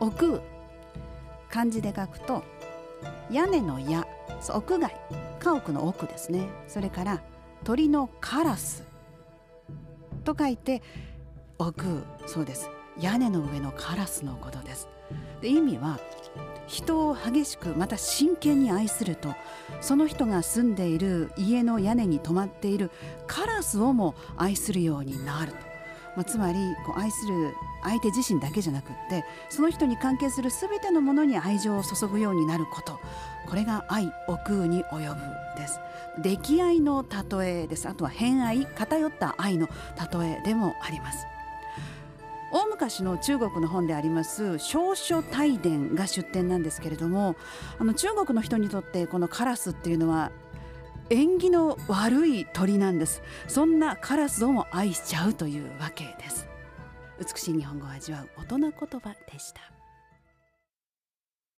奥漢字で書くと屋根の屋屋外。家屋の奥ですね。それから鳥のカラスと書いて奥そうです。屋根の上のカラスのことです。で意味は人を激しくまた真剣に愛するとその人が住んでいる家の屋根に止まっているカラスをも愛するようになると。まあ、つまりこう愛する相手自身だけじゃなくってその人に関係する全てのものに愛情を注ぐようになること。これが愛奥空に及ぶです。溺愛の例えです。あとは偏愛偏った愛の例えでもあります。大昔の中国の本であります少書大伝が出典なんですけれどもあの中国の人にとってこのカラスっていうのは縁起の悪い鳥なんです。そんなカラスをも愛しちゃうというわけです。美しい日本語を味わう大人言葉でした。